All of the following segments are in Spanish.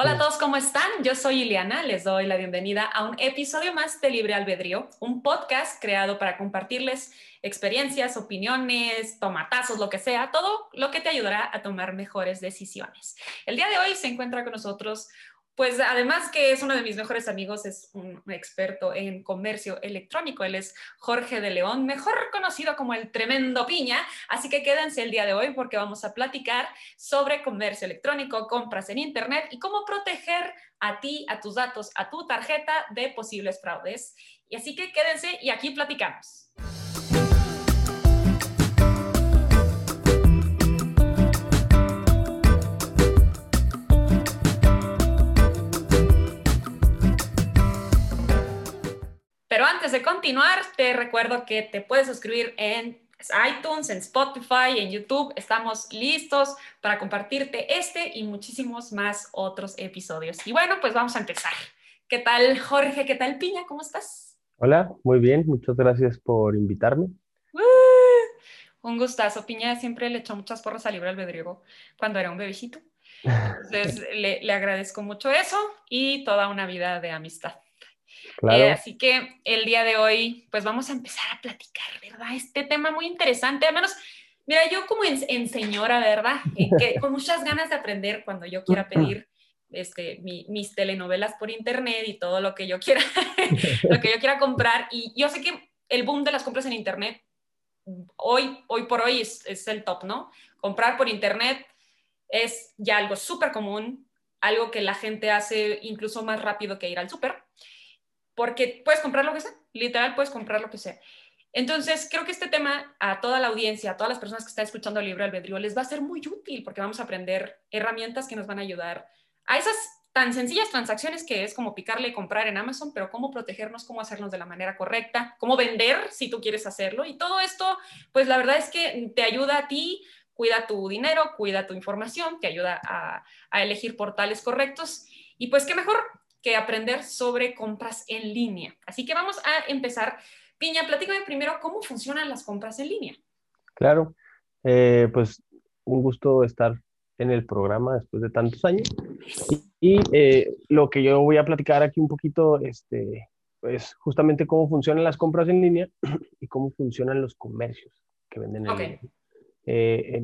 Hola a todos, ¿cómo están? Yo soy Ileana, les doy la bienvenida a un episodio más de Libre Albedrío, un podcast creado para compartirles experiencias, opiniones, tomatazos, lo que sea, todo lo que te ayudará a tomar mejores decisiones. El día de hoy se encuentra con nosotros pues además que es uno de mis mejores amigos, es un experto en comercio electrónico. Él es Jorge de León, mejor conocido como el tremendo piña. Así que quédense el día de hoy porque vamos a platicar sobre comercio electrónico, compras en Internet y cómo proteger a ti, a tus datos, a tu tarjeta de posibles fraudes. Y así que quédense y aquí platicamos. Pero antes de continuar, te recuerdo que te puedes suscribir en iTunes, en Spotify, en YouTube. Estamos listos para compartirte este y muchísimos más otros episodios. Y bueno, pues vamos a empezar. ¿Qué tal, Jorge? ¿Qué tal, Piña? ¿Cómo estás? Hola, muy bien. Muchas gracias por invitarme. ¡Uh! un gustazo. Piña siempre le echó muchas porras al libro albedrío cuando era un bebecito. Entonces, le, le agradezco mucho eso y toda una vida de amistad. Eh, así que el día de hoy, pues vamos a empezar a platicar, ¿verdad? Este tema muy interesante, al menos, mira, yo como en, señora, ¿verdad? Eh, que, con muchas ganas de aprender cuando yo quiera pedir este, mis telenovelas por internet y todo lo que yo quiera, lo que yo quiera comprar. Y yo sé que el boom de las compras en internet, hoy, hoy por hoy es, es el top, ¿no? Comprar por internet es ya algo súper común, algo que la gente hace incluso más rápido que ir al súper porque puedes comprar lo que sea, literal puedes comprar lo que sea. Entonces, creo que este tema a toda la audiencia, a todas las personas que están escuchando el libro albedrío, les va a ser muy útil porque vamos a aprender herramientas que nos van a ayudar a esas tan sencillas transacciones que es como picarle y comprar en Amazon, pero cómo protegernos, cómo hacernos de la manera correcta, cómo vender si tú quieres hacerlo. Y todo esto, pues la verdad es que te ayuda a ti, cuida tu dinero, cuida tu información, te ayuda a, a elegir portales correctos. Y pues qué mejor que aprender sobre compras en línea. Así que vamos a empezar. Piña, platícame primero cómo funcionan las compras en línea. Claro, eh, pues un gusto estar en el programa después de tantos años. Y, eh, lo que yo voy a platicar aquí un poquito, este, pues justamente cómo funcionan las compras en línea y cómo funcionan los comercios que venden en línea. Eh,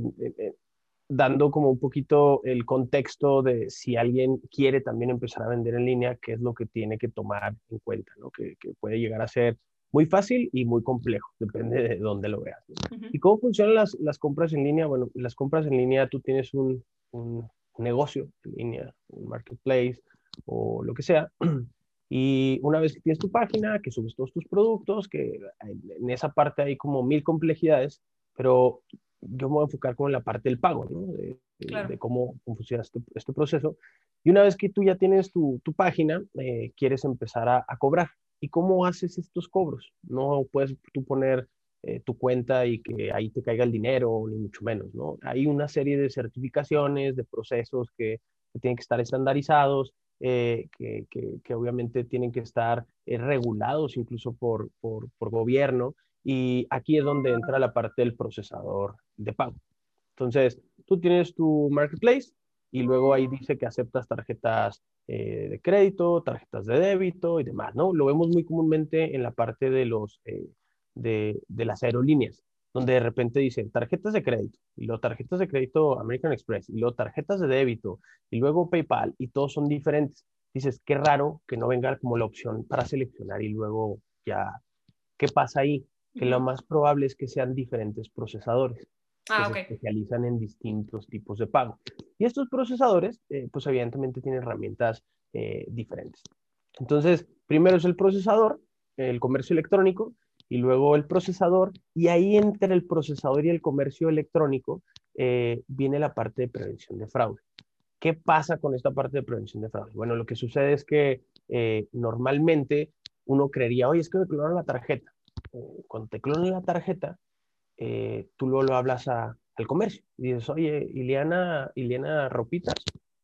dando como un poquito el contexto de si alguien quiere también empezar a vender en línea, qué es lo que tiene que tomar en cuenta, ¿no? que, puede llegar a ser muy fácil y muy complejo, depende de dónde lo veas. ¿Y cómo funcionan las, las, compras en línea? Bueno, las compras en línea, tú tienes un, un negocio en línea, un marketplace o lo que sea, y una vez que tienes tu página, que subes todos tus productos, que en esa parte hay como mil complejidades, pero yo me voy a enfocar como en la parte del pago, ¿no? De, cómo, funciona este, este, proceso. Y una vez que tú ya tienes tu, tu página, eh, quieres empezar a, a, cobrar. ¿Y cómo haces estos cobros? No puedes tú poner eh, tu cuenta y que ahí te caiga el dinero, ni mucho menos, ¿no? Hay una serie de certificaciones, de procesos que, que tienen que estar estandarizados, eh, que, que, que, obviamente tienen que estar regulados incluso por, por, por gobierno y aquí es donde entra la parte del procesador de pago. Entonces, tú tienes tu marketplace y luego ahí dice que aceptas tarjetas eh, de crédito, tarjetas de débito y demás, ¿no? Lo vemos muy comúnmente en la parte de, los, eh, de, de, las aerolíneas, donde de repente dicen tarjetas de crédito, y luego tarjetas de crédito American Express, y luego tarjetas de débito, y luego PayPal, y todos son diferentes. Dices, qué raro que no venga como la opción para seleccionar y luego ya, ¿qué pasa ahí? Que lo más probable es que sean diferentes procesadores ah, que se especializan en distintos tipos de pago. Y estos procesadores, eh, pues evidentemente tienen herramientas eh, diferentes. Entonces, primero es el procesador, el comercio electrónico, y luego el procesador, y ahí entre el procesador y el comercio electrónico eh, viene la parte de prevención de fraude. ¿Qué pasa con esta parte de prevención de fraude? Bueno, lo que sucede es que normalmente uno creería, oye, es que me clonaron la tarjeta cuando te clonan la tarjeta, eh, tú luego lo hablas a, al comercio y dices, oye, Ileana, Ileana Ropitas,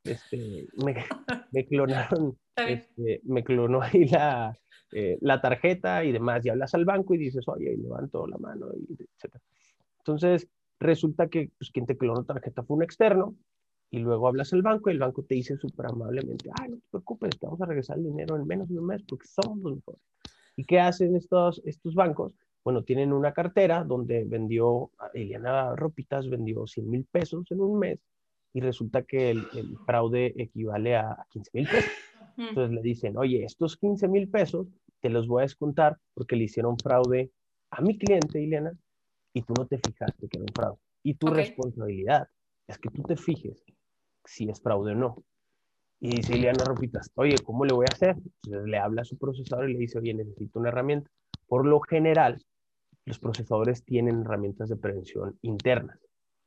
este, me, me clonaron, este, me clonó ahí la, eh, la tarjeta y demás, y hablas al banco y dices, oye, levanto la mano, y etc. Entonces, resulta que pues, quien te clonó la tarjeta fue un externo, y luego hablas al banco y el banco te dice súper amablemente, ay, no te preocupes, te vamos a regresar el dinero en menos de un mes porque somos los mejores. ¿Y qué hacen estos, estos bancos? Bueno, tienen una cartera donde vendió, Eliana Ropitas vendió 100 mil pesos en un mes y resulta que el, fraude equivale a 15 mil pesos. Entonces le dicen, oye, estos 15 mil pesos te los voy a descontar porque le hicieron fraude a mi cliente, Ileana, y tú no te fijaste que era un fraude. Y tu responsabilidad es que tú te fijes si es fraude o no. Y dice Ileana Ropitas, oye, ¿cómo le voy a hacer? Entonces le habla a su procesador y le dice, oye, necesito una herramienta. Por lo general, los procesadores tienen herramientas de prevención internas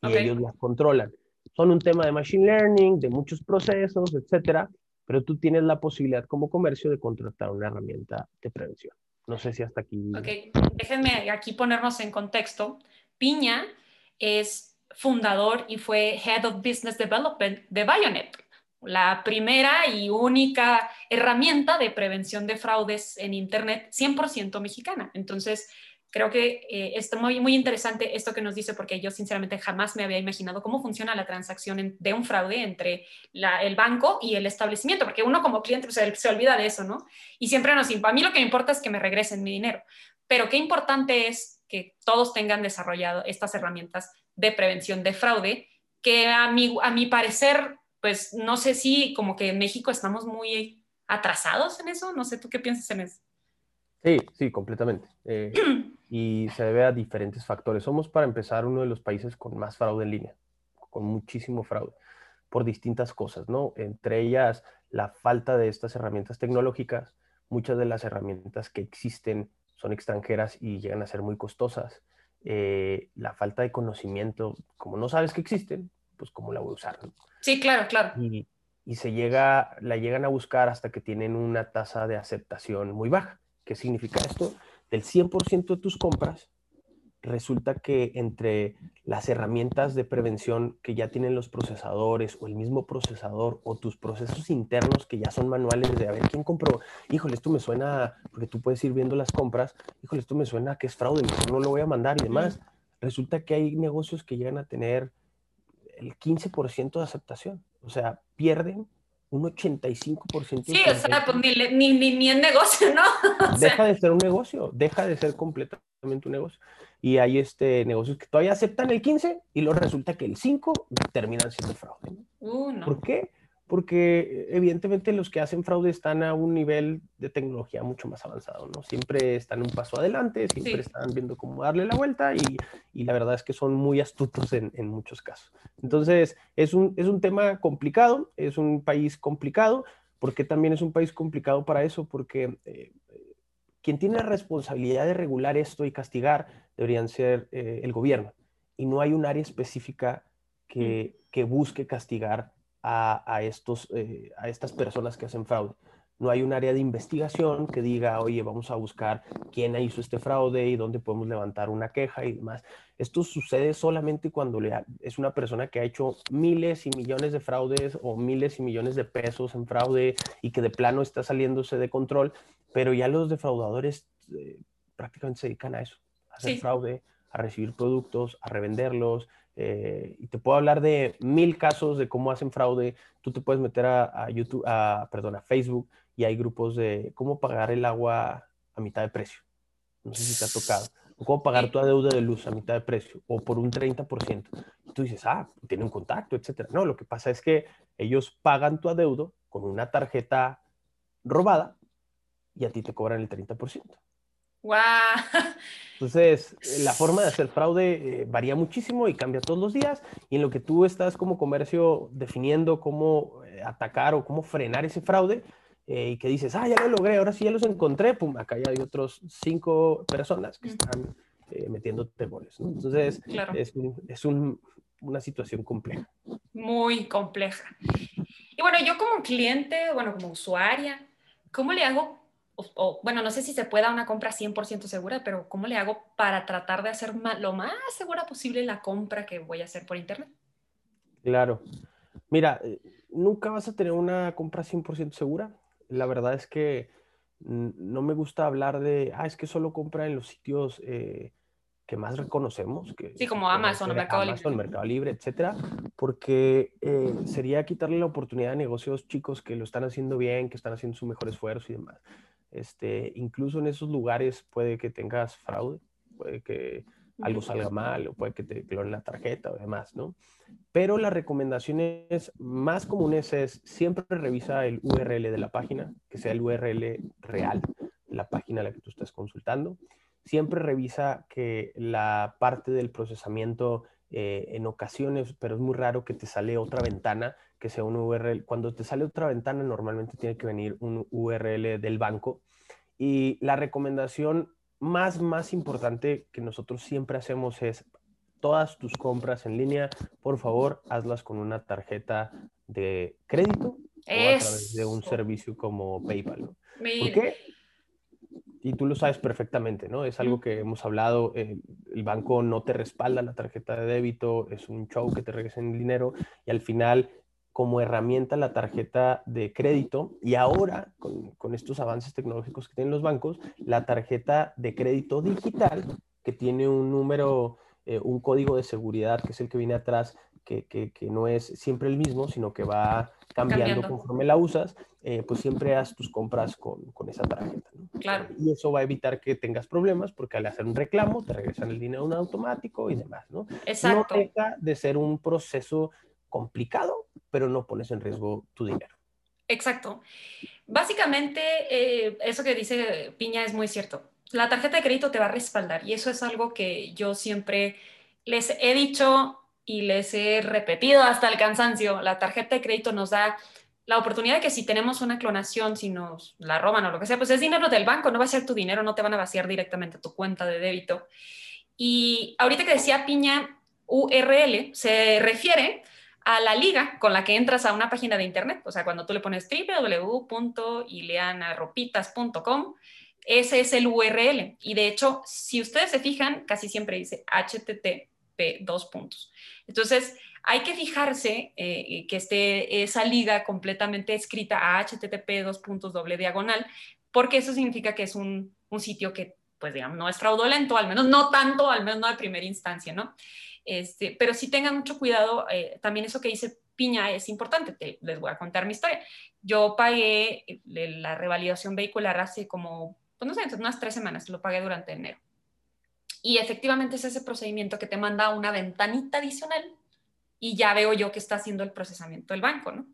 y ellos las controlan. Son un tema de machine learning, de muchos procesos, etcétera, pero tú tienes la posibilidad como comercio de contratar una herramienta de prevención. No sé si hasta aquí. Ok, déjenme aquí ponernos en contexto. Piña es fundador y fue Head of Business Development de Bionet, la primera y única herramienta de prevención de fraudes en Internet 100% mexicana. Entonces, creo que eh, está muy, muy interesante esto que nos dice, porque yo sinceramente jamás me había imaginado cómo funciona la transacción de un fraude entre el banco y el establecimiento, porque uno como cliente pues, se, olvida de eso, ¿no? Y siempre nos... A mí lo que me importa es que me regresen mi dinero, pero qué importante es que todos tengan desarrollado estas herramientas de prevención de fraude, que a mi, a mi parecer, pues no sé si como que en México estamos muy atrasados en eso, no sé, ¿tú qué piensas en eso? Sí, sí, completamente. Eh, y se debe a diferentes factores. Somos, para empezar, uno de los países con más fraude en línea, con muchísimo fraude, por distintas cosas, ¿no? Entre ellas, la falta de estas herramientas tecnológicas. Muchas de las herramientas que existen son extranjeras y llegan a ser muy costosas. Eh, la falta de conocimiento, como no sabes que existen, pues cómo la voy a usar. Sí, claro, claro. Y, y se llega, la llegan a buscar hasta que tienen una tasa de aceptación muy baja. ¿Qué significa esto? Del 100% de tus compras, resulta que entre las herramientas de prevención que ya tienen los procesadores o el mismo procesador o tus procesos internos que ya son manuales de a ver quién compró, híjole, esto me suena, porque tú puedes ir viendo las compras, híjole, esto me suena que es fraude, mejor no lo voy a mandar y demás. Resulta que hay negocios que llegan a tener el 15% de aceptación, o sea, pierden un 85%. Sí, o sea, pues ni, ni, ni, en negocio, ¿no? deja de ser un negocio, deja de ser completamente un negocio. Y hay este, negocios que todavía aceptan el 15 y luego resulta que el 5 terminan siendo fraude. Uh, no. ¿Por qué? Porque evidentemente los que hacen fraude están a un nivel de tecnología mucho más avanzado, ¿no? Siempre están un paso adelante, siempre están viendo cómo darle la vuelta y, y, la verdad es que son muy astutos en, en muchos casos. Entonces, es un, es un tema complicado, es un país complicado, porque también es un país complicado para eso, porque eh, quien tiene la responsabilidad de regular esto y castigar deberían ser eh, el gobierno, y no hay un área específica que, que busque castigar a, estos, eh, a estas personas que hacen fraude. No hay un área de investigación que diga, oye, vamos a buscar quién hizo este fraude y dónde podemos levantar una queja y demás. Esto sucede solamente cuando le es una persona que ha hecho miles y millones de fraudes o miles y millones de pesos en fraude y que de plano está saliéndose de control, pero ya los defraudadores eh, prácticamente se dedican a eso, a hacer fraude, a recibir productos, a revenderlos, eh, y te puedo hablar de mil casos de cómo hacen fraude. Tú te puedes meter a, YouTube, a, perdón, a Facebook y hay grupos de cómo pagar el agua a mitad de precio. No sé si te ha tocado. O cómo pagar tu deuda de luz a mitad de precio o por un 30%. Y tú dices, ah, tiene un contacto, etcétera. No, lo que pasa es que ellos pagan tu adeudo con una tarjeta robada y a ti te cobran el 30%. ¡Wow! Entonces, la forma de hacer fraude eh, varía muchísimo y cambia todos los días. Y en lo que tú estás como comercio definiendo cómo eh, atacar o cómo frenar ese fraude, eh, y que dices, ah, ya lo logré, ahora sí ya los encontré, pum, acá ya hay otros cinco personas que están metiéndote goles. Entonces, es, es un, una situación compleja. Muy compleja. Y bueno, yo como cliente, bueno, como usuaria, ¿cómo le hago o, bueno, no sé si se pueda una compra 100% segura, pero ¿cómo le hago para tratar de hacer lo más segura posible la compra que voy a hacer por internet? Claro. Mira, eh, nunca vas a tener una compra 100% segura. La verdad es que no me gusta hablar de, ah, es que solo compra en los sitios eh, que más reconocemos. Que, sí, como Amazon o Mercado Amazon, Libre. Mercado Libre, etcétera, porque eh, sería quitarle la oportunidad a negocios chicos que lo están haciendo bien, que están haciendo su mejor esfuerzo y demás. Este, incluso en esos lugares puede que tengas fraude, puede que algo salga mal o puede que te clonen la tarjeta o demás, ¿no? Pero las recomendaciones más comunes es siempre revisa el URL de la página, que sea el URL real de la página a la que tú estás consultando. Siempre revisa que la parte del procesamiento eh, en ocasiones, pero es muy raro que te sale otra ventana que sea un URL. Cuando te sale otra ventana, normalmente tiene que venir un URL del banco. Y la recomendación más, más importante que nosotros siempre hacemos es todas tus compras en línea, por favor, hazlas con una tarjeta de crédito o a través de un servicio como PayPal. ¿Por qué? Y tú lo sabes perfectamente, ¿no? Es algo que hemos hablado, el banco no te respalda la tarjeta de débito, es un show que te regresen el dinero y al final como herramienta la tarjeta de crédito y ahora con, estos avances tecnológicos que tienen los bancos, la tarjeta de crédito digital que tiene un número, eh, un código de seguridad que es el que viene atrás, que, no es siempre el mismo, sino que va cambiando, conforme la usas, eh, pues siempre haz tus compras con, esa tarjeta. Claro. Y eso va a evitar que tengas problemas porque al hacer un reclamo te regresan el dinero en automático y demás, ¿no? Exacto. No deja de ser un proceso complicado, pero no pones en riesgo tu dinero. Exacto. Básicamente, eh, eso que dice Piña es muy cierto. La tarjeta de crédito te va a respaldar y eso es algo que yo siempre les he dicho y les he repetido hasta el cansancio. La tarjeta de crédito nos da la oportunidad de que si tenemos una clonación, si nos la roban o lo que sea, pues es dinero del banco, no va a ser tu dinero, no te van a vaciar directamente tu cuenta de débito. Y ahorita que decía Piña, URL se refiere a la liga con la que entras a una página de internet. O sea, cuando tú le pones www.ileanaropitas.com, ese es el URL. Y de hecho, si ustedes se fijan, casi siempre dice HTTP dos puntos. Entonces, hay que fijarse eh, que esté esa liga completamente escrita a HTTP dos puntos doble diagonal, porque eso significa que es un, un sitio que, pues digamos, no es fraudulento, al menos no tanto, al menos no de primera instancia, ¿no? Este, pero sí tengan mucho cuidado, eh, también eso que dice Piña es importante, les voy a contar mi historia. Yo pagué eh, la revalidación vehicular hace como, pues no sé, unas tres semanas, lo pagué durante enero. Y efectivamente es ese procedimiento que te manda una ventanita adicional y ya veo yo que está haciendo el procesamiento del banco, ¿no?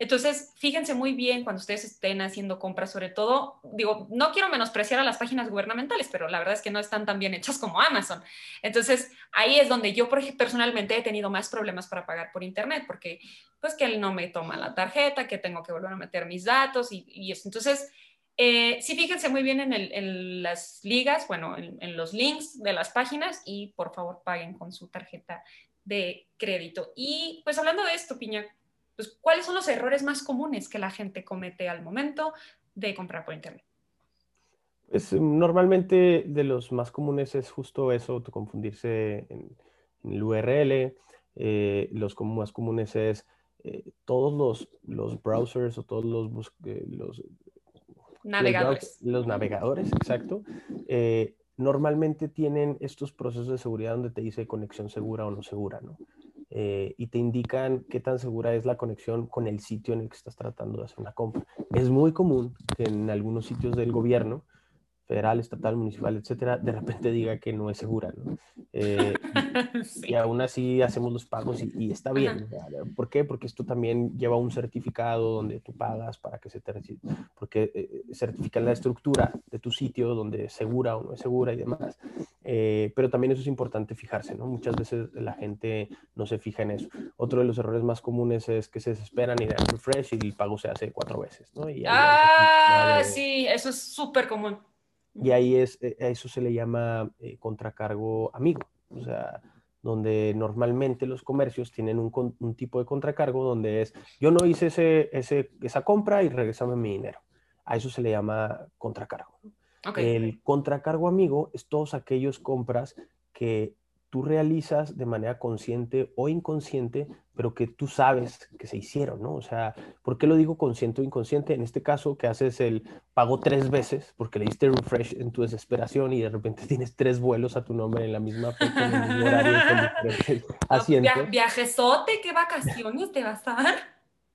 Entonces, fíjense muy bien cuando ustedes estén haciendo compras, sobre todo, digo, no quiero menospreciar a las páginas gubernamentales, pero la verdad es que no están tan bien hechas como Amazon. Entonces, ahí es donde yo personalmente he tenido más problemas para pagar por Internet, porque pues que él no me toma la tarjeta, que tengo que volver a meter mis datos y, eso. Entonces, eh, sí, fíjense muy bien en, las ligas, bueno, en, los links de las páginas y por favor paguen con su tarjeta de crédito. Y pues hablando de esto, Piña, pues, ¿cuáles son los errores más comunes que la gente comete al momento de comprar por Internet? Pues normalmente de los más comunes es justo eso, confundirse en, el URL. Eh, los más comunes es eh, todos los, los, browsers o todos los, eh, los navegadores. Los, navegadores, exacto. normalmente tienen estos procesos de seguridad donde te dice conexión segura o no segura, ¿no? Eh, y te indican qué tan segura es la conexión con el sitio en el que estás tratando de hacer una compra. Es muy común en algunos sitios del gobierno federal, estatal, municipal, etcétera, de repente diga que no es segura, ¿no? Eh, y, aún así hacemos los pagos y, está bien. ¿Por qué? Porque esto también lleva un certificado donde tú pagas para que se te porque eh, certifican la estructura de tu sitio, donde es segura o no es segura y demás. Eh, pero también eso es importante fijarse, ¿no? Muchas veces la gente no se fija en eso. Otro de los errores más comunes es que se desesperan y dan refresh y el pago se hace cuatro veces, ¿no? ah, sí, eso es súper común. Y ahí es, eh, a eso se le llama eh, contracargo amigo, o sea, donde normalmente los comercios tienen un, un, tipo de contracargo donde es, yo no hice ese, ese, esa compra y regresame mi dinero. A eso se le llama contracargo. El contracargo amigo es todos aquellos compras que tú realizas de manera consciente o inconsciente, pero que tú sabes que se hicieron, ¿no? O sea, ¿por qué lo digo consciente o inconsciente? En este caso, que haces el pago tres veces porque le diste refresh en tu desesperación y de repente tienes tres vuelos a tu nombre en la misma fecha, en el mismo horario, con diferentes viajesote, ¿qué vacaciones te vas a dar?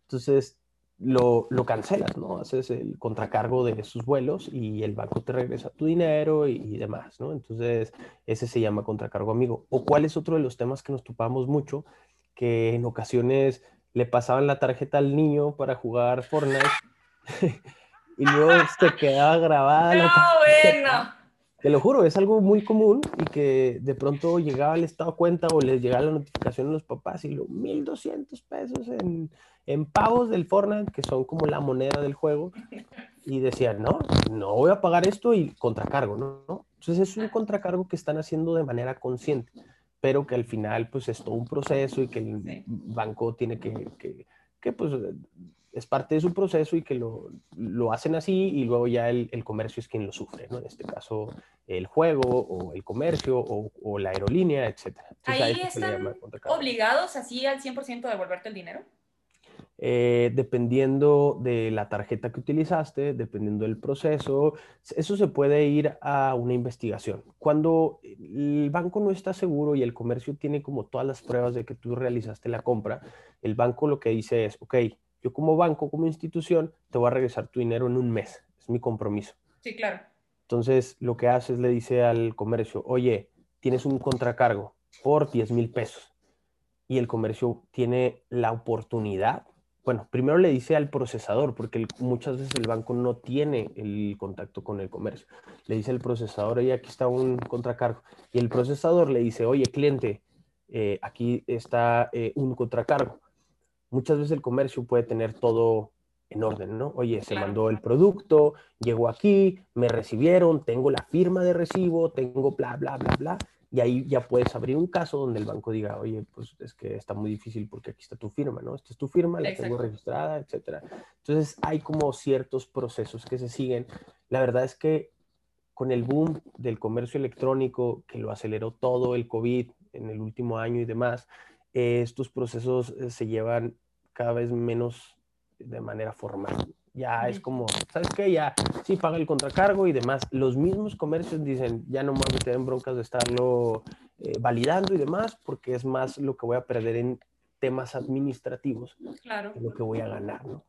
Entonces, lo, lo, cancelas, ¿no? Haces el contracargo de sus vuelos y el banco te regresa tu dinero y, demás, ¿no? Entonces, ese se llama contracargo amigo. O cuál es otro de los temas que nos topamos mucho, que en ocasiones le pasaban la tarjeta al niño para jugar Fortnite y luego se quedaba grabada. No, bueno. Te lo juro, es algo muy común y que de pronto llegaba el estado cuenta o les llegaba la notificación a los papás y lo 1200 pesos en en pagos del Fortnite, que son como la moneda del juego, y decían, no, no voy a pagar esto y contracargo, ¿no? Entonces es un contracargo que están haciendo de manera consciente, pero que al final pues es todo un proceso y que el banco tiene que, que, que pues es parte de su proceso y que lo, lo hacen así y luego ya el, el, comercio es quien lo sufre, ¿no? En este caso, el juego o el comercio o, o la aerolínea, etc. ¿Ahí están obligados así al 100% a devolverte el dinero? Eh, dependiendo de la tarjeta que utilizaste, dependiendo del proceso, eso se puede ir a una investigación. Cuando el banco no está seguro y el comercio tiene como todas las pruebas de que tú realizaste la compra, el banco lo que dice es, ok, yo como banco, como institución, te voy a regresar tu dinero en un mes, es mi compromiso. Sí, claro. Entonces, lo que haces, le dice al comercio, oye, tienes un contracargo por 10 mil pesos y el comercio tiene la oportunidad bueno, primero le dice al procesador, porque muchas veces el banco no tiene el contacto con el comercio. Le dice al procesador, oye, aquí está un contracargo. Y el procesador le dice, oye, cliente, eh, aquí está eh, un contracargo. Muchas veces el comercio puede tener todo en orden, ¿no? Oye, se mandó el producto, llegó aquí, me recibieron, tengo la firma de recibo, tengo bla, bla, bla, bla y ahí ya puedes abrir un caso donde el banco diga, oye, pues es que está muy difícil porque aquí está tu firma, ¿no? Esta es tu firma, la tengo registrada, etcétera. Entonces hay como ciertos procesos que se siguen. La verdad es que con el boom del comercio electrónico, que lo aceleró todo el COVID en el último año y demás, estos procesos eh, se llevan cada vez menos de manera formal. Ya es como, ¿sabes qué? Ya sí paga el contracargo y demás. Los mismos comercios dicen, ya no me voy a meter en broncas de estarlo eh, validando y demás, porque es más lo que voy a perder en temas administrativos claro. que lo que voy a ganar, ¿no?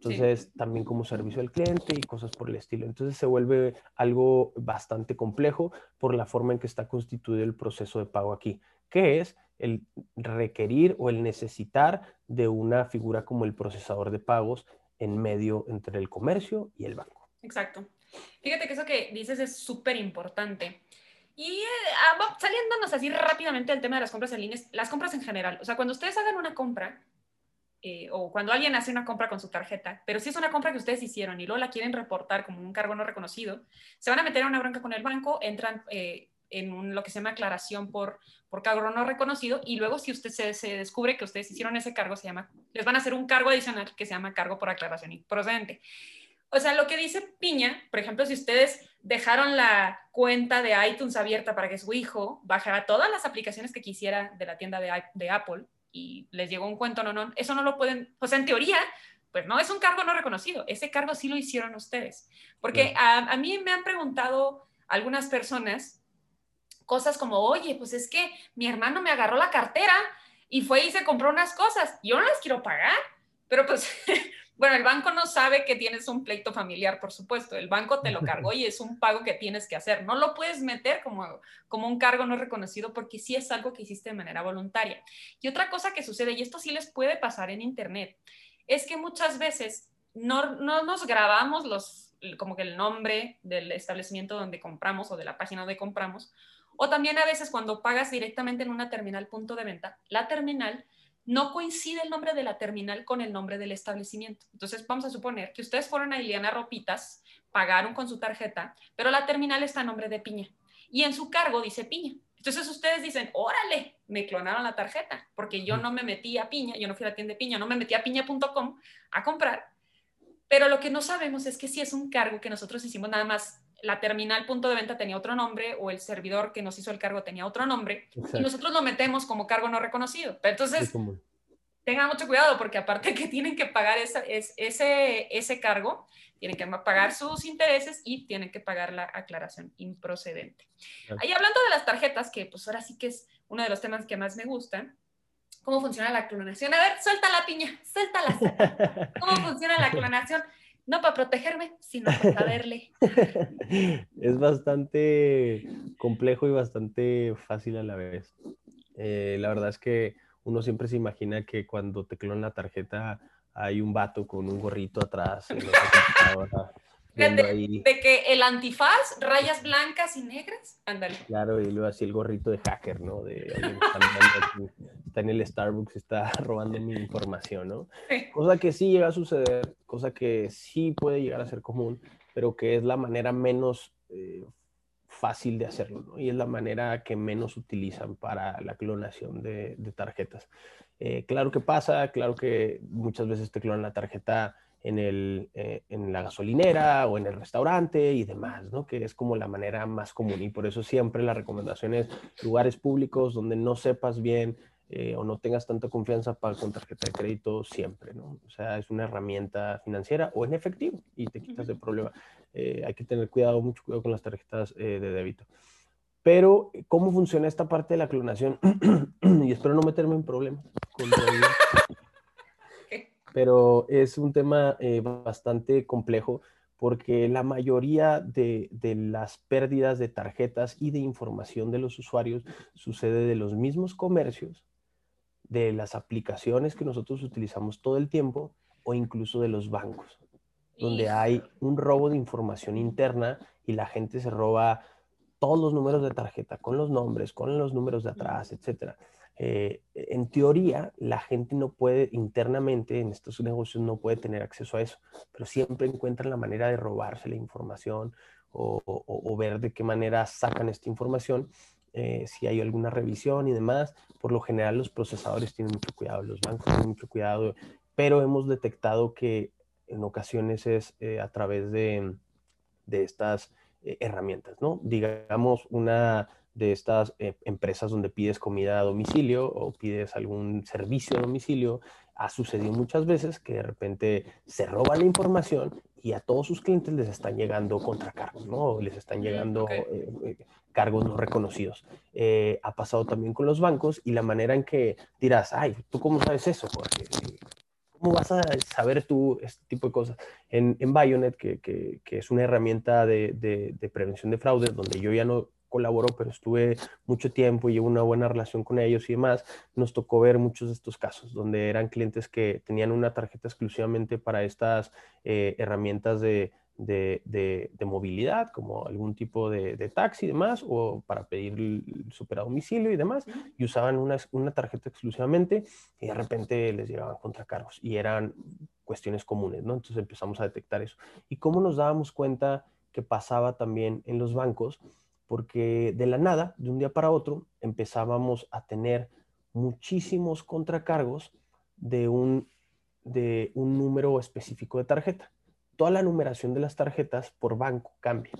Entonces, también como servicio al cliente y cosas por el estilo. Entonces, se vuelve algo bastante complejo por la forma en que está constituido el proceso de pago aquí, que es el requerir o el necesitar de una figura como el procesador de pagos en medio entre el comercio y el banco. Exacto. Fíjate que eso que dices es súper importante. Y eh, ah, saliéndonos así rápidamente del tema de las compras en línea, las compras en general. O sea, cuando ustedes hagan una compra, eh, o cuando alguien hace una compra con su tarjeta, pero si es una compra que ustedes hicieron y luego la quieren reportar como un cargo no reconocido, se van a meter a una bronca con el banco, entran eh, en lo que se llama aclaración por, por cargo no reconocido y luego si usted se, se, descubre que ustedes hicieron ese cargo, se llama, les van a hacer un cargo adicional que se llama cargo por aclaración improcedente. O sea, lo que dice Piña, por ejemplo, si ustedes dejaron la cuenta de iTunes abierta para que su hijo bajara todas las aplicaciones que quisiera de la tienda de, de Apple y les llegó un cuento, no, no, eso no lo pueden, o sea, en teoría, pues no es un cargo no reconocido, ese cargo sí lo hicieron ustedes. Porque a, a mí me han preguntado algunas personas cosas como, oye, pues es que mi hermano me agarró la cartera y fue y se compró unas cosas, yo no las quiero pagar, pero pues, bueno, el banco no sabe que tienes un pleito familiar, por supuesto, el banco te lo cargó y es un pago que tienes que hacer, no lo puedes meter como, como un cargo no reconocido porque sí es algo que hiciste de manera voluntaria. Y otra cosa que sucede, y esto sí les puede pasar en Internet, es que muchas veces no, no nos grabamos los como que el nombre del establecimiento donde compramos o de la página donde compramos, o también a veces cuando pagas directamente en una terminal punto de venta, la terminal no coincide el nombre de la terminal con el nombre del establecimiento. Entonces vamos a suponer que ustedes fueron a Iliana Ropitas, pagaron con su tarjeta, pero la terminal está a nombre de Piña y en su cargo dice Piña. Entonces ustedes dicen, órale, me clonaron la tarjeta, porque yo no me metí a Piña, yo no fui a la tienda de Piña, no me metí a piña.com a comprar, pero lo que no sabemos es que si es un cargo que nosotros hicimos nada más la terminal punto de venta tenía otro nombre o el servidor que nos hizo el cargo tenía otro nombre y nosotros lo metemos como cargo no reconocido. Pero entonces, tengan mucho cuidado porque aparte que tienen que pagar esa, es, ese, ese cargo, tienen que pagar sus intereses y tienen que pagar la aclaración improcedente. Ahí hablando de las tarjetas, que pues ahora sí que es uno de los temas que más me gustan, ¿cómo funciona la clonación? A ver, suelta la piña, suéltala. ¿Cómo funciona la clonación? No para protegerme, sino para saberle. es bastante complejo y bastante fácil a la vez. Eh, la verdad es que uno siempre se imagina que cuando te clonan la tarjeta hay un vato con un gorrito atrás en de, que el antifaz, rayas blancas y negras, ándale. Claro, y luego así el gorrito de hacker, ¿no? De, está en el Starbucks, está robando mi información, ¿no? Cosa que sí llega a suceder, cosa que sí puede llegar a ser común, pero que es la manera menos eh, fácil de hacerlo, ¿no? Y es la manera que menos utilizan para la clonación de, tarjetas. Eh, claro que pasa, claro que muchas veces te clonan la tarjeta en, el, eh, en la gasolinera o en el restaurante y demás, ¿no? Que es como la manera más común y por eso siempre la recomendación es lugares públicos donde no sepas bien eh, o no tengas tanta confianza para con tarjeta de crédito siempre, ¿no? O sea, es una herramienta financiera o en efectivo y te quitas el problema. Eh, hay que tener cuidado, mucho cuidado con las tarjetas de débito. Pero, ¿cómo funciona esta parte de la clonación? y espero no meterme en problemas con pero es un tema eh, bastante complejo porque la mayoría de, las pérdidas de tarjetas y de información de los usuarios sucede de los mismos comercios, de las aplicaciones que nosotros utilizamos todo el tiempo o incluso de los bancos, donde hay un robo de información interna y la gente se roba todos los números de tarjeta con los nombres, con los números de atrás, etcétera. Eh, en teoría, la gente no puede internamente en estos negocios no puede tener acceso a eso, pero siempre encuentran la manera de robarse la información o, ver de qué manera sacan esta información. Eh, si hay alguna revisión y demás, por lo general los procesadores tienen mucho cuidado, los bancos tienen mucho cuidado, pero hemos detectado que en ocasiones es eh, a través de, de estas herramientas, ¿no? Digamos, una de estas eh, empresas donde pides comida a domicilio o pides algún servicio a domicilio, ha sucedido muchas veces que de repente se roba la información y a todos sus clientes les están llegando contracargos, ¿no? Les están llegando eh, eh, cargos no reconocidos. ha pasado también con los bancos y la manera en que dirás, ay, ¿tú cómo sabes eso, Jorge? ¿Cómo vas a saber tú este tipo de cosas? En, en Bionet, que, que, que es una herramienta de, de, de, prevención de fraudes, donde yo ya no colaboró, pero estuve mucho tiempo y llevo una buena relación con ellos y demás, nos tocó ver muchos de estos casos, donde eran clientes que tenían una tarjeta exclusivamente para estas eh, herramientas de, de, de, movilidad, como algún tipo de, taxi y demás, o para pedir el super a domicilio y demás, y usaban una, una tarjeta exclusivamente y de repente les llegaban contracargos y eran cuestiones comunes, ¿no? Entonces empezamos a detectar eso. ¿Y cómo nos dábamos cuenta que pasaba también en los bancos? Porque de la nada, de un día para otro, empezábamos a tener muchísimos contracargos de un, de un número específico de tarjeta. Toda la numeración de las tarjetas por banco cambia.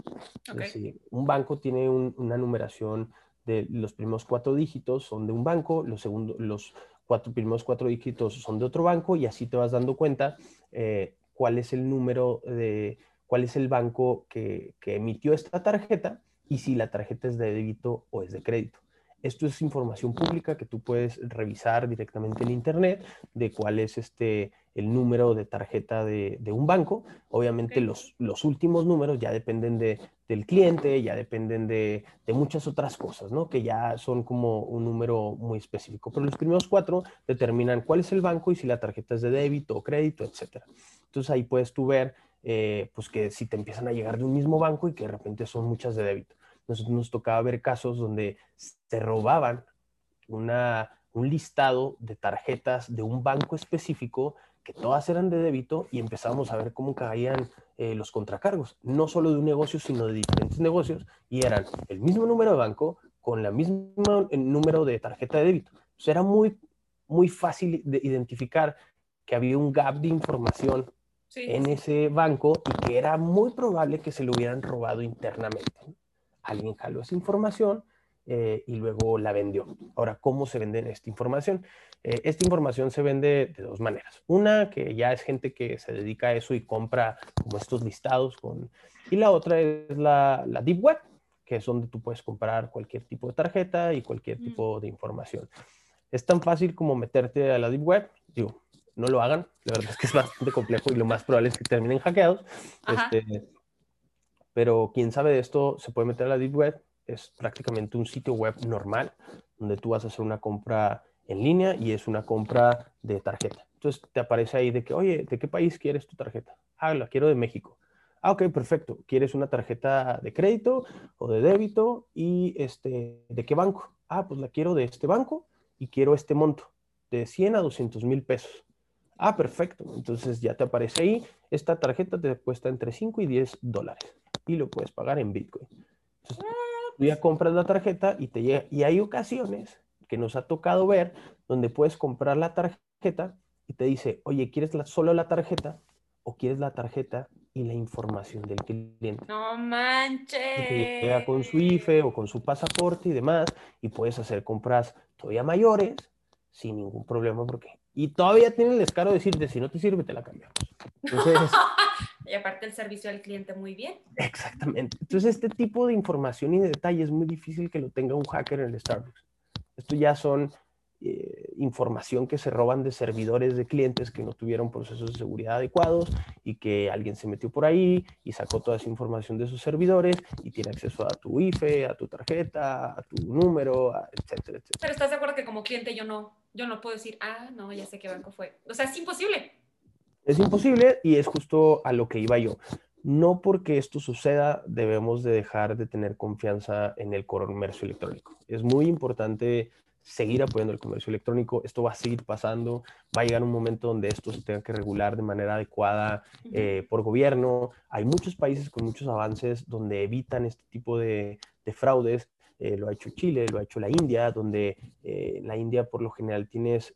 un banco tiene una numeración de los primeros cuatro dígitos son de un banco, los, segundos, los cuatro, primeros cuatro dígitos son de otro banco y así te vas dando cuenta eh, cuál es el número de, cuál es el banco que, que emitió esta tarjeta y si la tarjeta es de débito o es de crédito. Esto es información pública que tú puedes revisar directamente en Internet de cuál es este, el número de tarjeta de, un banco. Obviamente los, los, últimos números ya dependen de, del cliente, ya dependen de, de, muchas otras cosas, ¿no? Que ya son como un número muy específico. Pero los primeros cuatro determinan cuál es el banco y si la tarjeta es de débito o crédito, etc. Entonces ahí puedes tú ver eh, pues que si te empiezan a llegar de un mismo banco y que de repente son muchas de débito. Nosotros nos tocaba ver casos donde se robaban una, un listado de tarjetas de un banco específico que todas eran de débito y empezábamos a ver cómo caían eh, los contracargos, no solo de un negocio, sino de diferentes negocios, y eran el mismo número de banco con la misma eh, número de tarjeta de débito. O era muy, muy fácil de identificar que había un gap de información en ese banco y que era muy probable que se lo hubieran robado internamente. Alguien jaló esa información eh, y luego la vendió. Ahora, ¿cómo se vende esta información? Eh, esta información se vende de dos maneras. Una, que ya es gente que se dedica a eso y compra como estos listados. Con... Y la otra es la, la Deep Web, que es donde tú puedes comprar cualquier tipo de tarjeta y cualquier mm. tipo de información. Es tan fácil como meterte a la Deep Web, digo, no lo hagan, la verdad es que es bastante complejo y lo más probable es que terminen hackeados. Este, pero quien sabe de esto se puede meter a la Deep Web, es prácticamente un sitio web normal donde tú vas a hacer una compra en línea y es una compra de tarjeta. Entonces te aparece ahí de que, oye, ¿de qué país quieres tu tarjeta? Ah, la quiero de México. Ah, ok, perfecto. ¿Quieres una tarjeta de crédito o de débito? ¿Y este, de qué banco? Ah, pues la quiero de este banco y quiero este monto, de 100 a 200 mil pesos. Ah, perfecto. Entonces ya te aparece ahí. Esta tarjeta te cuesta entre 5 y 10 dólares y lo puedes pagar en Bitcoin. Entonces, tú ya compras la tarjeta y te llega. Y hay ocasiones que nos ha tocado ver donde puedes comprar la tarjeta y te dice, oye, ¿quieres solo la tarjeta o quieres la tarjeta y la información del cliente. No manches. Y llega con su IFE o con su pasaporte y demás, y puedes hacer compras todavía mayores sin ningún problema, porque. Y todavía tiene el descaro de decirte: si no te sirve, te la cambiamos. Entonces. y aparte el servicio al cliente muy bien. Exactamente. Entonces, este tipo de información y de detalle es muy difícil que lo tenga un hacker en el Starbucks. Esto ya son eh, información que se roban de servidores de clientes que no tuvieron procesos de seguridad adecuados y que alguien se metió por ahí y sacó toda esa información de sus servidores y tiene acceso a tu IFE, a tu tarjeta, a tu número, etcétera, etcétera. Pero estás de acuerdo que como cliente yo no, yo no puedo decir, ah, no, ya sé qué banco fue. O sea, es imposible. Es imposible y es justo a lo que iba yo. No porque esto suceda debemos de dejar de tener confianza en el comercio electrónico. Es muy importante seguir apoyando el comercio electrónico. Esto va a seguir pasando. Va a llegar un momento donde esto se tenga que regular de manera adecuada eh, por gobierno. Hay muchos países con muchos avances donde evitan este tipo de, fraudes. Eh, lo ha hecho Chile, lo ha hecho la India, donde eh, la India por lo general tienes,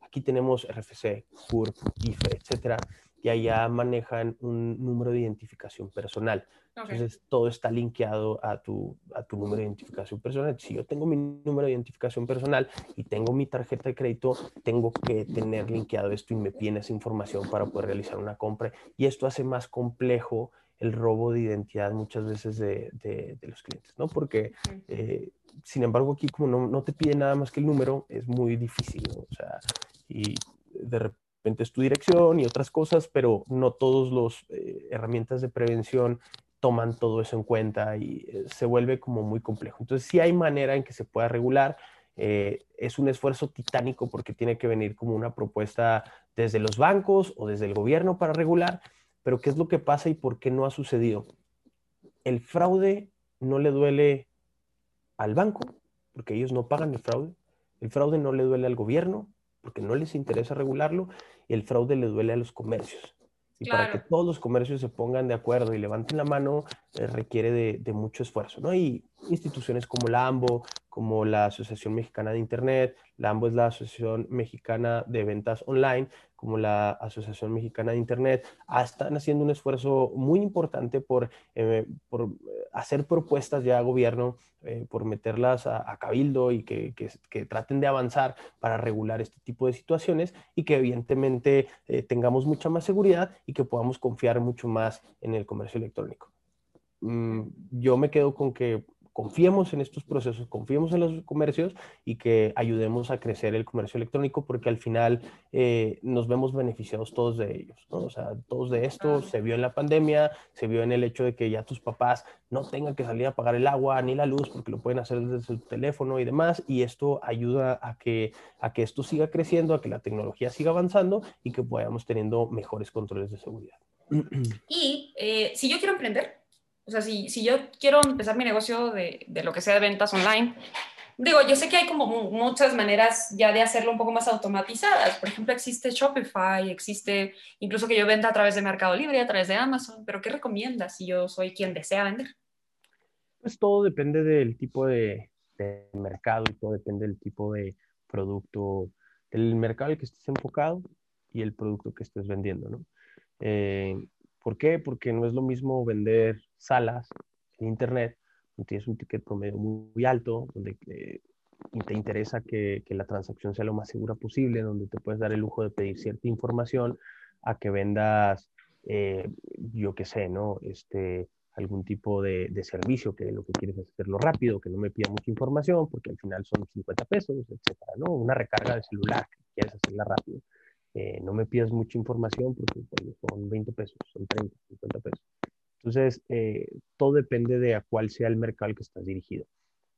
aquí tenemos RFC, CURP, IFE, etcétera, y allá manejan un número de identificación personal. Entonces, todo está linkeado a tu, a tu número de identificación personal. Si yo tengo mi número de identificación personal y tengo mi tarjeta de crédito, tengo que tener linkeado esto y me piden esa información para poder realizar una compra. Y esto hace más complejo el robo de identidad muchas veces de, de, los clientes, ¿no? Porque, eh, sin embargo, aquí como no, no, te pide nada más que el número, es muy difícil, ¿no? O sea, y de repente es tu dirección y otras cosas, pero no todos los eh, herramientas de prevención toman todo eso en cuenta y eh, se vuelve como muy complejo. Entonces, sí hay manera en que se pueda regular. Eh, es un esfuerzo titánico porque tiene que venir como una propuesta desde los bancos o desde el gobierno para regular, pero ¿qué es lo que pasa y por qué no ha sucedido? El fraude no le duele al banco porque ellos no pagan el fraude. El fraude no le duele al gobierno porque no les interesa regularlo y el fraude le duele a los comercios. Y para que todos los comercios se pongan de acuerdo y levanten la mano, eh, requiere de, de, mucho esfuerzo, ¿no? Y instituciones como la AMBO, como la Asociación Mexicana de Internet, la AMBO es la Asociación Mexicana de Ventas Online, como la Asociación Mexicana de Internet, ah, están haciendo un esfuerzo muy importante por, eh, por eh, hacer propuestas ya a gobierno, eh, por meterlas a, cabildo y que, que, traten de avanzar para regular este tipo de situaciones y que evidentemente tengamos mucha más seguridad y que podamos confiar mucho más en el comercio electrónico. Mm, yo me quedo con que confiemos en estos procesos, confiemos en los comercios y que ayudemos a crecer el comercio electrónico porque al final eh, nos vemos beneficiados todos de ellos, ¿no? O sea, todos de esto se vio en la pandemia, se vio en el hecho de que ya tus papás no tengan que salir a pagar el agua ni la luz porque lo pueden hacer desde su teléfono y demás y esto ayuda a que, a que esto siga creciendo, a que la tecnología siga avanzando y que podamos teniendo mejores controles de seguridad. Y eh, si yo quiero emprender, o sea, si, si yo quiero empezar mi negocio de, de, lo que sea de ventas online, digo, yo sé que hay como muchas maneras ya de hacerlo un poco más automatizadas. Por ejemplo, existe Shopify, existe incluso que yo venda a través de Mercado Libre, a través de Amazon, pero ¿qué recomiendas si yo soy quien desea vender? Pues todo depende del tipo de, de mercado y todo depende del tipo de producto, del mercado al que estés enfocado y el producto que estés vendiendo, ¿no? Eh, ¿Por qué? Porque no es lo mismo vender salas en Internet, donde tienes un ticket promedio muy, alto, donde eh, te interesa que, la transacción sea lo más segura posible, donde te puedes dar el lujo de pedir cierta información, a que vendas, eh, yo qué sé, ¿no? Este, algún tipo de, de, servicio que lo que quieres es hacerlo rápido, que no me pida mucha información, porque al final son 50 pesos, etcétera, ¿no? Una recarga de celular, que quieres hacerla rápido. Eh, no me pidas mucha información porque son 20 pesos, son 30, 50 pesos. Entonces, eh, todo depende de a cuál sea el mercado al que estás dirigido.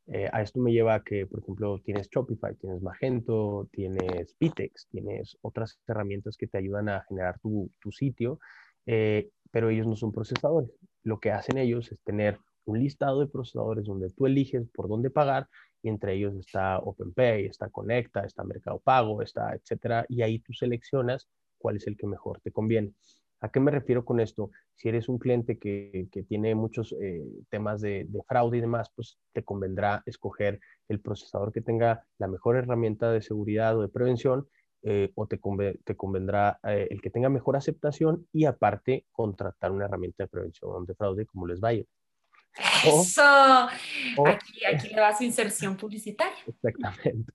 Eh, a esto me lleva a que, por ejemplo, tienes Shopify, tienes Magento, tienes Pitex, tienes otras herramientas que te ayudan a generar tu, tu sitio, pero ellos no son procesadores. Lo que hacen ellos es tener un listado de procesadores donde tú eliges por dónde pagar y entre ellos está OpenPay, está Conecta, está Mercado Pago, está etcétera, y ahí tú seleccionas cuál es el que mejor te conviene. ¿A qué me refiero con esto? Si eres un cliente que, que tiene muchos eh, temas de, de, fraude y demás, pues te convendrá escoger el procesador que tenga la mejor herramienta de seguridad o de prevención, eh, o te, te convendrá eh, el que tenga mejor aceptación y aparte contratar una herramienta de prevención de fraude como les vaya. Eso. aquí, aquí le va su inserción publicitaria. Exactamente.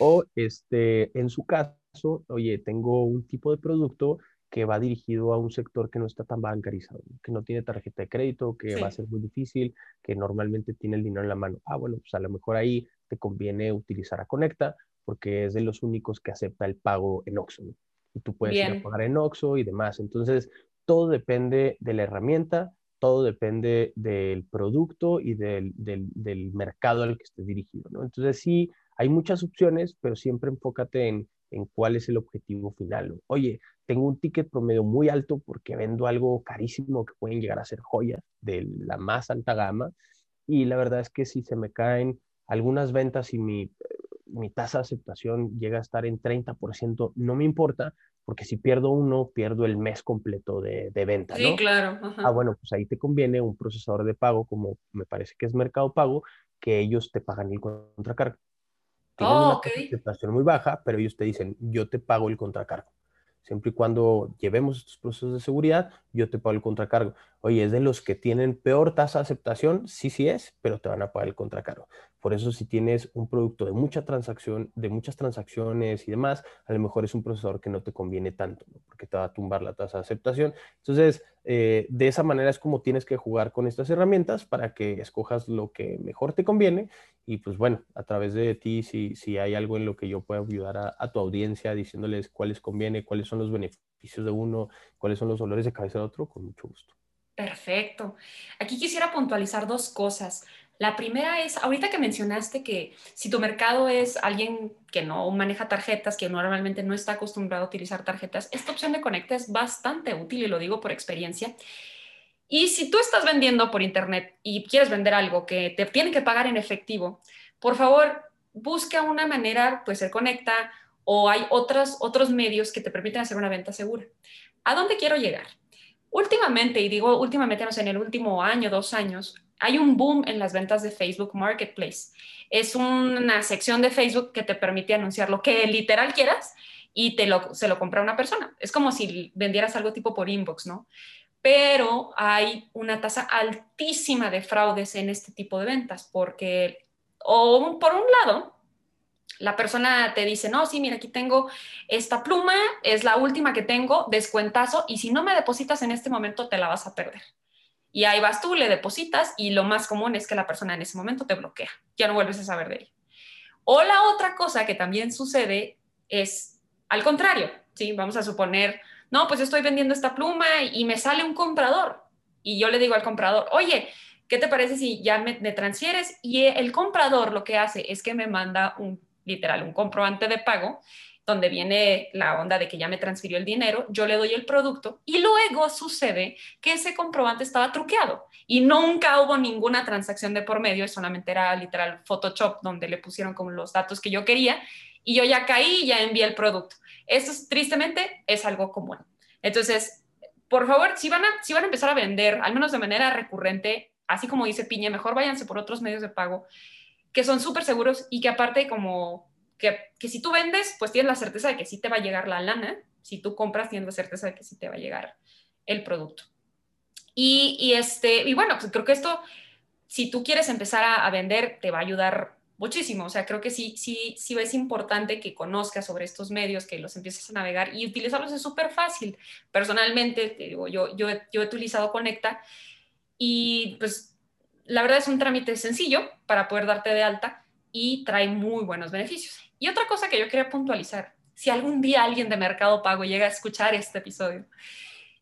O este, en su caso, oye, tengo un tipo de producto que va dirigido a un sector que no está tan bancarizado, que no tiene tarjeta de crédito, que va a ser muy difícil, que normalmente tiene el dinero en la mano. Ah, bueno, pues a lo mejor ahí te conviene utilizar a Conecta porque es de los únicos que acepta el pago en Oxxo. Y tú puedes ir a pagar en Oxxo y demás. Entonces, todo depende de la herramienta todo depende del producto y del, mercado al que estés dirigido. Entonces sí, hay muchas opciones, pero siempre enfócate en, en cuál es el objetivo final. Oye, tengo un ticket promedio muy alto porque vendo algo carísimo que pueden llegar a ser joyas de la más alta gama y la verdad es que si se me caen algunas ventas y mi, mi tasa de aceptación llega a estar en 30%, no me importa porque si pierdo uno, pierdo el mes completo de, de venta. Sí, claro. Ah, bueno, pues ahí te conviene un procesador de pago, como me parece que es Mercado Pago, que ellos te pagan el contracargo. Tienen oh, una okay. aceptación muy baja, pero ellos te dicen, yo te pago el contracargo. Siempre y cuando llevemos estos procesos de seguridad, yo te pago el contracargo. Oye, es de los que tienen peor tasa de aceptación, sí, sí es, pero te van a pagar el contracargo. Por eso si tienes un producto de mucha transacción, de muchas transacciones y demás, a lo mejor es un procesador que no te conviene tanto, porque te va a tumbar la tasa de aceptación. Entonces, eh, de esa manera es como tienes que jugar con estas herramientas para que escojas lo que mejor te conviene y pues bueno, a través de ti, si, si hay algo en lo que yo pueda ayudar a, a tu audiencia diciéndoles cuáles conviene, cuáles son los beneficios de uno, cuáles son los dolores de cabeza de otro, con mucho gusto. Perfecto. Aquí quisiera puntualizar dos cosas. La primera es, ahorita que mencionaste que si tu mercado es alguien que no maneja tarjetas, que normalmente no está acostumbrado a utilizar tarjetas, esta opción de Conecta es bastante útil y lo digo por experiencia. Y si tú estás vendiendo por internet y quieres vender algo que te tienen que pagar en efectivo, por favor, busca una manera, puede ser Conecta o hay otros, otros medios que te permiten hacer una venta segura. ¿A dónde quiero llegar? Últimamente, y digo últimamente, no sé, en el último año, dos años, hay un boom en las ventas de Facebook Marketplace. Es una sección de Facebook que te permite anunciar lo que literal quieras y te lo, se lo compra una persona. Es como si vendieras algo tipo por inbox, ¿no? Pero hay una tasa altísima de fraudes en este tipo de ventas porque, o por un lado, la persona te dice, no, sí, mira, aquí tengo esta pluma, es la última que tengo, descuentazo, y si no me depositas en este momento, te la vas a perder. Y ahí vas tú, le depositas, y lo más común es que la persona en ese momento te bloquea, ya no vuelves a saber de ella. O la otra cosa que también sucede es al contrario, ¿sí? Vamos a suponer, no, pues estoy vendiendo esta pluma y me sale un comprador. Y yo le digo al comprador, oye, ¿qué te parece si ya me, me transfieres? Y el comprador lo que hace es que me manda un literal, un comprobante de pago, donde viene la onda de que ya me transfirió el dinero, yo le doy el producto y luego sucede que ese comprobante estaba truqueado y nunca hubo ninguna transacción de por medio, solamente era literal Photoshop donde le pusieron como los datos que yo quería y yo ya caí y ya envié el producto. Eso tristemente es algo común. Entonces, por favor, si van, a, si van a empezar a vender, al menos de manera recurrente, así como dice Piña, mejor váyanse por otros medios de pago que son súper seguros y que aparte como que, que, si tú vendes, pues tienes la certeza de que sí te va a llegar la lana, si tú compras, tienes la certeza de que sí te va a llegar el producto. Y, este, y bueno, pues creo que esto, si tú quieres empezar a, vender, te va a ayudar muchísimo. O sea, creo que sí, sí, sí es importante que conozcas sobre estos medios, que los empieces a navegar y utilizarlos es súper fácil. Personalmente, te digo, yo, yo, yo he utilizado Conecta y pues la verdad es un trámite sencillo para poder darte de alta y trae muy buenos beneficios. Y otra cosa que yo quería puntualizar, si algún día alguien de Mercado Pago llega a escuchar este episodio,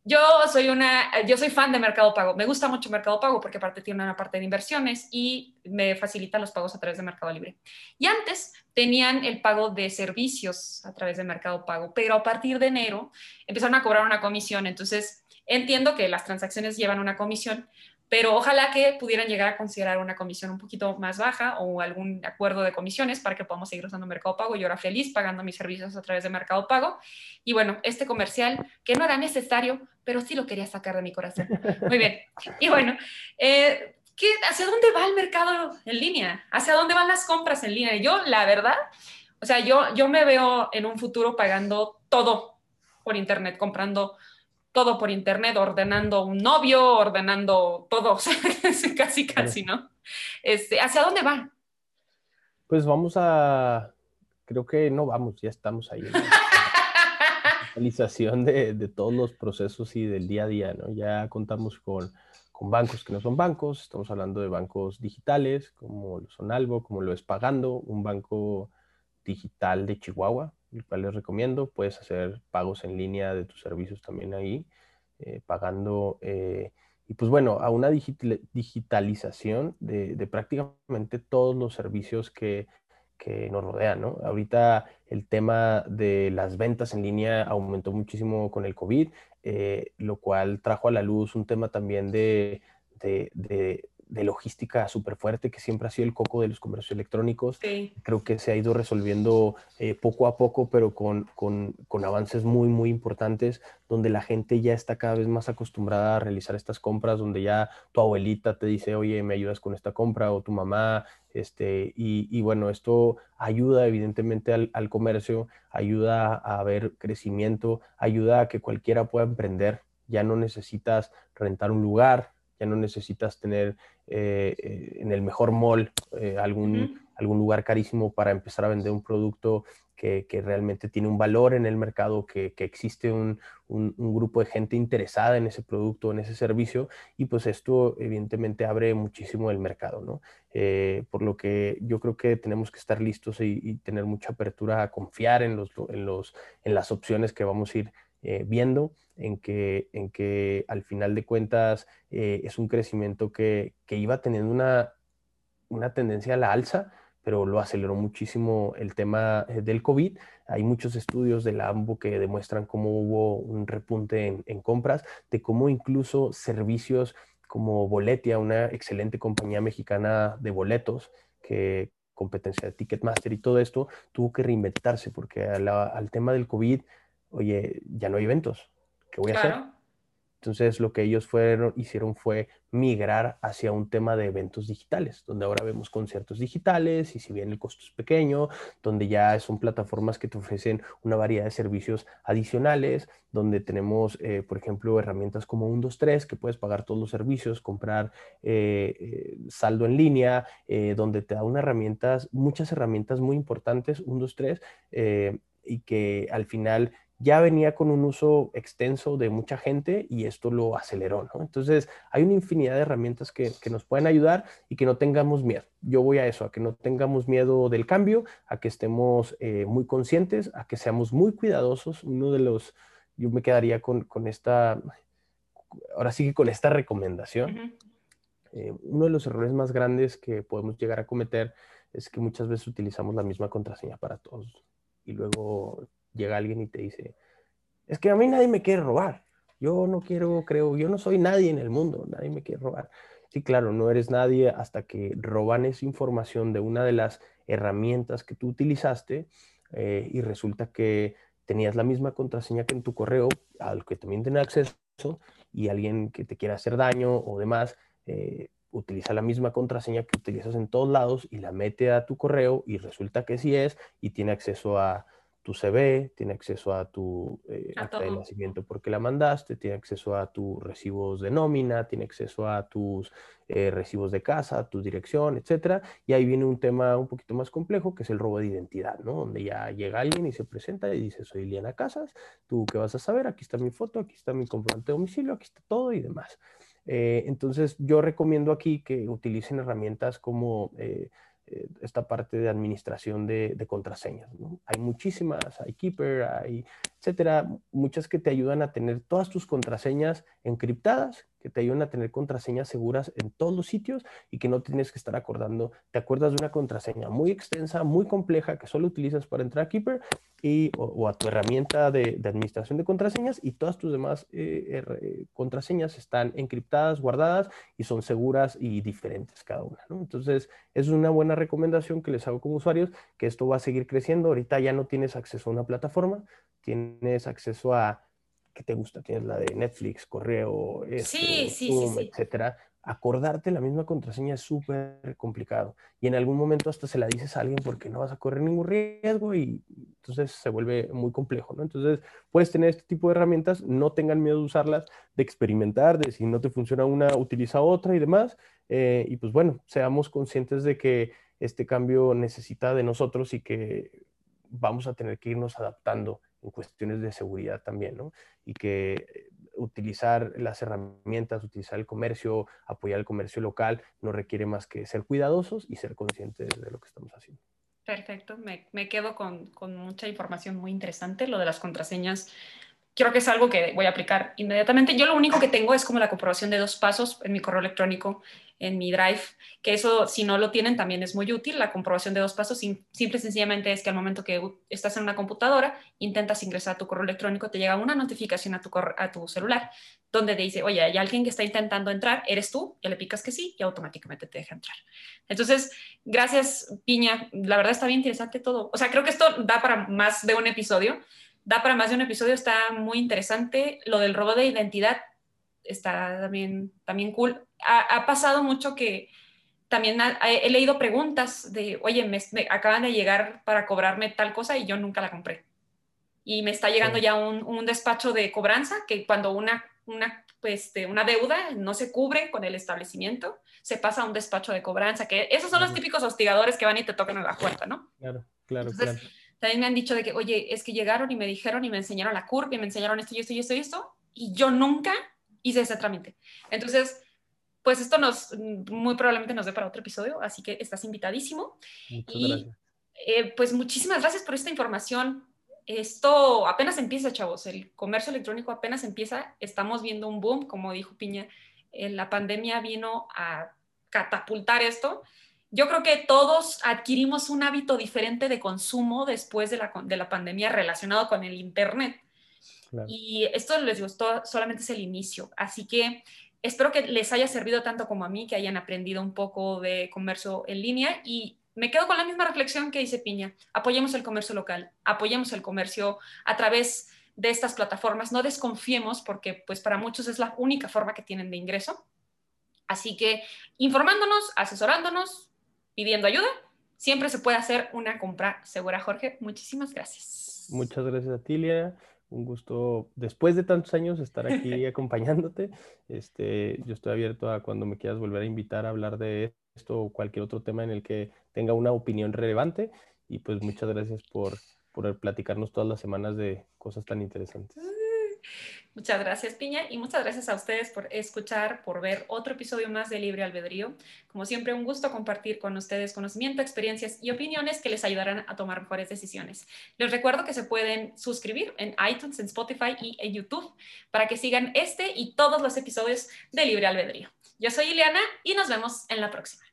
yo soy una, yo soy fan de Mercado Pago. Me gusta mucho Mercado Pago porque aparte tiene una parte de inversiones y me facilita los pagos a través de Mercado Libre. Y antes tenían el pago de servicios a través de Mercado Pago, pero a partir de enero empezaron a cobrar una comisión. Entonces, entiendo que las transacciones llevan una comisión, pero ojalá que pudieran llegar a considerar una comisión un poquito más baja o algún acuerdo de comisiones para que podamos seguir usando Mercado Pago. Yo era feliz pagando mis servicios a través de Mercado Pago. Y bueno, este comercial, que no era necesario, pero sí lo quería sacar de mi corazón. Muy bien. Y bueno, eh, ¿qué, ¿hacia dónde va el mercado en línea? ¿Hacia dónde van las compras en línea? Yo, la verdad, o sea, yo, yo me veo en un futuro pagando todo por Internet, comprando todo por internet, ordenando un novio, ordenando todo, o sea, casi, casi, ¿no? Este, ¿Hacia dónde va? Pues vamos a, creo que no vamos, ya estamos ahí. la realización de, de, todos los procesos y del día a día, ¿no? Ya contamos con, con, bancos que no son bancos, estamos hablando de bancos digitales, como lo son Albo, como lo es Pagando, un banco digital de Chihuahua, el cual les recomiendo. Puedes hacer pagos en línea de tus servicios también ahí, eh, pagando. Eh, y pues bueno, a una digitalización de, prácticamente todos los servicios que, que nos rodean, ¿no? Ahorita el tema de las ventas en línea aumentó muchísimo con el COVID, eh, lo cual trajo a la luz un tema también de logística súper fuerte, que siempre ha sido el coco de los comercios electrónicos. Creo que se ha ido resolviendo eh, poco a poco, pero con, con, con, avances muy, muy importantes, donde la gente ya está cada vez más acostumbrada a realizar estas compras, donde ya tu abuelita te dice, oye, me ayudas con esta compra, o tu mamá, este, y, y bueno, esto ayuda evidentemente al, al comercio, ayuda a ver crecimiento, ayuda a que cualquiera pueda emprender. Ya no necesitas rentar un lugar, ya no necesitas tener eh, eh, en el mejor mall eh, algún, algún lugar carísimo para empezar a vender un producto que, que realmente tiene un valor en el mercado, que, que existe un, un, grupo de gente interesada en ese producto, en ese servicio, y pues esto evidentemente abre muchísimo el mercado, ¿no? por lo que yo creo que tenemos que estar listos y, y tener mucha apertura a confiar en, los, en, los, en las opciones que vamos a ir viendo en que, en que al final de cuentas eh, es un crecimiento que, que, iba teniendo una, una tendencia a la alza, pero lo aceleró muchísimo el tema eh, del COVID. Hay muchos estudios de la AMBO que demuestran cómo hubo un repunte en, compras, de cómo incluso servicios como Boletia, una excelente compañía mexicana de boletos, que competencia de Ticketmaster y todo esto, tuvo que reinventarse porque al tema del COVID oye, ya no hay eventos, ¿qué voy a hacer? Entonces lo que ellos fueron, hicieron fue migrar hacia un tema de eventos digitales, donde ahora vemos conciertos digitales y si bien el costo es pequeño, donde ya son plataformas que te ofrecen una variedad de servicios adicionales, donde tenemos, eh, por ejemplo, herramientas como 123 que puedes pagar todos los servicios, comprar eh, eh, saldo en línea, donde te da unas herramientas, muchas herramientas muy importantes, 123, y que al final ya venía con un uso extenso de mucha gente y esto lo aceleró, ¿no? Entonces, hay una infinidad de herramientas que, nos pueden ayudar y que no tengamos miedo. Yo voy a eso, a que no tengamos miedo del cambio, a que estemos eh, muy conscientes, a que seamos muy cuidadosos. Uno de los, yo me quedaría con, esta, ahora sí que con esta recomendación. Eh, uno de los errores más grandes que podemos llegar a cometer es que muchas veces utilizamos la misma contraseña para todos y luego llega alguien y te dice, es que a mí nadie me quiere robar. Yo no quiero, creo, yo no soy nadie en el mundo, nadie me quiere robar. Sí, claro, no eres nadie hasta que roban esa información de una de las herramientas que tú utilizaste eh, y resulta que tenías la misma contraseña que en tu correo, al que también tiene acceso, y alguien que te quiera hacer daño o demás, eh, utiliza la misma contraseña que utilizas en todos lados y la mete a tu correo y resulta que sí es y tiene acceso a tu CV, tiene acceso a tu eh, acta de nacimiento porque la mandaste, tiene acceso a tus recibos de nómina, tiene acceso a tus eh, recibos de casa, tu dirección, etcétera. Y ahí viene un tema un poquito más complejo que es el robo de identidad, ¿no? Donde ya llega alguien y se presenta y dice, soy Liana Casas, tú qué vas a saber, aquí está mi foto, aquí está mi comprobante de domicilio, aquí está todo y demás. Eh, entonces, yo recomiendo aquí que utilicen herramientas como eh, esta parte de administración de, contraseñas. Hay muchísimas, hay Keeper, hay etcétera, muchas que te ayudan a tener todas tus contraseñas encriptadas, que te ayudan a tener contraseñas seguras en todos los sitios y que no tienes que estar acordando. Te acuerdas de una contraseña muy extensa, muy compleja que solo utilizas para entrar a Keeper y, o, a tu herramienta de, administración de contraseñas y todas tus demás eh, eh, contraseñas están encriptadas, guardadas y son seguras y diferentes cada una. Entonces, es una buena recomendación que les hago como usuarios, que esto va a seguir creciendo. Ahorita ya no tienes acceso a una plataforma, tienes acceso a, ¿qué te gusta? Tienes la de Netflix, correo, esto, Zoom, etcétera. Acordarte la misma contraseña es súper complicado. Y en algún momento hasta se la dices a alguien porque no vas a correr ningún riesgo y entonces se vuelve muy complejo, ¿no? Entonces puedes tener este tipo de herramientas, no tengan miedo de usarlas, de experimentar, de si no te funciona una, utiliza otra y demás. Eh, y pues bueno, seamos conscientes de que este cambio necesita de nosotros y que vamos a tener que irnos adaptando cuestiones de seguridad también, ¿no? Y que eh, utilizar las herramientas, utilizar el comercio, apoyar el comercio local, no requiere más que ser cuidadosos y ser conscientes de lo que estamos haciendo. Perfecto, me, quedo con, mucha información muy interesante. Lo de las contraseñas, creo que es algo que voy a aplicar inmediatamente. Yo lo único que tengo es como la comprobación de dos pasos en mi correo electrónico en mi Drive, que eso si no lo tienen también es muy útil. La comprobación de dos pasos simple y sencillamente es que al momento que estás en una computadora, intentas ingresar a tu correo electrónico, te llega una notificación a tu, a tu celular donde te dice, oye, hay alguien que está intentando entrar, eres tú, ya le picas que sí y automáticamente te deja entrar. Entonces, gracias Piña, la verdad está bien interesante todo. O sea, creo que esto da para más de un episodio, da para más de un episodio, está muy interesante. Lo del robo de identidad está también, también cool. Ha, pasado mucho que también he leído preguntas de, oye, me, acaban de llegar para cobrarme tal cosa y yo nunca la compré. Y me está llegando ya un, un, despacho de cobranza que cuando una, una, pues, este, una deuda no se cubre con el establecimiento, se pasa a un despacho de cobranza, que esos son los típicos hostigadores que van y te tocan a la puerta, ¿no? Claro, claro, claro. También me han dicho de que, oye, es que llegaron y me dijeron y me enseñaron la curva y me enseñaron esto y esto y esto y esto, y yo nunca hice ese trámite. Entonces, pues esto nos, muy probablemente nos dé para otro episodio, así que estás invitadísimo. y eh, pues muchísimas gracias por esta información. Esto apenas empieza, chavos, el comercio electrónico apenas empieza, estamos viendo un boom, como dijo Piña, eh, la pandemia vino a catapultar esto. Yo creo que todos adquirimos un hábito diferente de consumo después de la, de la pandemia relacionado con el Internet. Y esto les gustó, solamente es el inicio. Así que espero que les haya servido tanto como a mí, que hayan aprendido un poco de comercio en línea y me quedo con la misma reflexión que dice Piña. Apoyemos el comercio local, apoyemos el comercio a través de estas plataformas. No desconfiemos porque pues para muchos es la única forma que tienen de ingreso. Así que informándonos, asesorándonos, pidiendo ayuda, siempre se puede hacer una compra segura. Jorge, muchísimas gracias. Muchas gracias a Tilia un gusto después de tantos años estar aquí acompañándote. Este, yo estoy abierto a cuando me quieras volver a invitar a hablar de esto o cualquier otro tema en el que tenga una opinión relevante. Y pues muchas gracias por, por platicarnos todas las semanas de cosas tan interesantes. Muchas gracias, Piña, y muchas gracias a ustedes por escuchar, por ver otro episodio más de Libre Albedrío. Como siempre, un gusto compartir con ustedes conocimiento, experiencias y opiniones que les ayudarán a tomar mejores decisiones. Les recuerdo que se pueden suscribir en iTunes, en Spotify y en YouTube para que sigan este y todos los episodios de Libre Albedrío. Yo soy Ileana y nos vemos en la próxima.